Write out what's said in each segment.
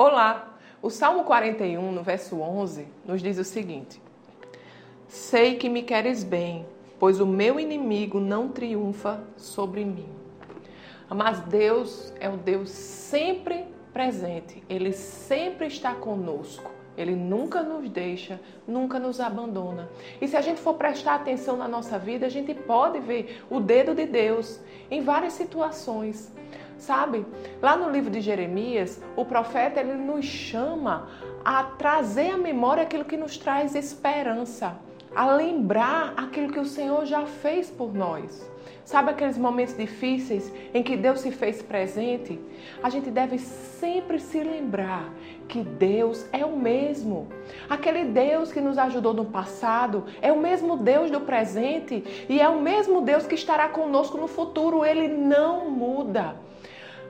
Olá! O Salmo 41, no verso 11, nos diz o seguinte: Sei que me queres bem, pois o meu inimigo não triunfa sobre mim. Mas Deus é o Deus sempre presente, Ele sempre está conosco. Ele nunca nos deixa, nunca nos abandona. E se a gente for prestar atenção na nossa vida, a gente pode ver o dedo de Deus em várias situações. Sabe? Lá no livro de Jeremias, o profeta ele nos chama a trazer à memória aquilo que nos traz esperança, a lembrar aquilo que o Senhor já fez por nós. Sabe aqueles momentos difíceis em que Deus se fez presente? A gente deve sempre se lembrar que Deus é o mesmo. Aquele Deus que nos ajudou no passado é o mesmo Deus do presente e é o mesmo Deus que estará conosco no futuro. Ele não muda.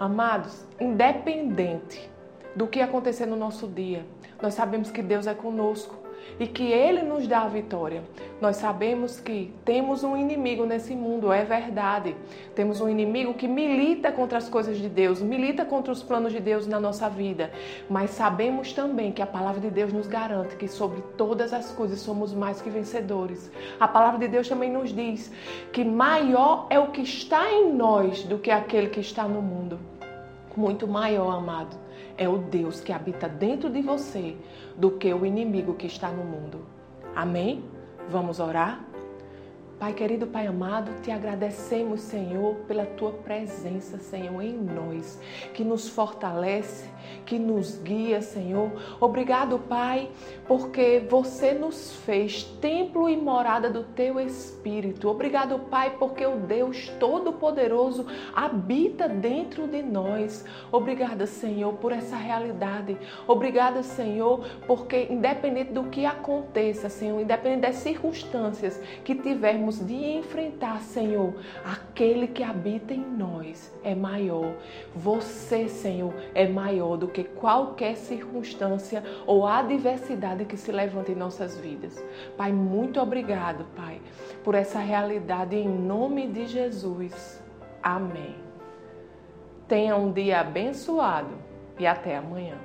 Amados, independente do que acontecer no nosso dia, nós sabemos que Deus é conosco e que Ele nos dá a vitória. Nós sabemos que temos um inimigo nesse mundo, é verdade. Temos um inimigo que milita contra as coisas de Deus, milita contra os planos de Deus na nossa vida. Mas sabemos também que a palavra de Deus nos garante que sobre todas as coisas somos mais que vencedores. A palavra de Deus também nos diz que maior é o que está em nós do que aquele que está no mundo muito maior, amado, é o Deus que habita dentro de você do que o inimigo que está no mundo. Amém? Vamos orar? Pai querido, Pai amado, te agradecemos, Senhor, pela tua presença, Senhor, em nós, que nos fortalece, que nos guia, Senhor. Obrigado, Pai, porque você nos fez templo e morada do teu Espírito. Obrigado, Pai, porque o Deus Todo-Poderoso habita dentro de nós. Obrigada, Senhor, por essa realidade. Obrigada, Senhor, porque independente do que aconteça, Senhor, independente das circunstâncias que tivermos, de enfrentar, Senhor, aquele que habita em nós é maior. Você, Senhor, é maior do que qualquer circunstância ou adversidade que se levanta em nossas vidas. Pai, muito obrigado, Pai, por essa realidade em nome de Jesus. Amém. Tenha um dia abençoado e até amanhã.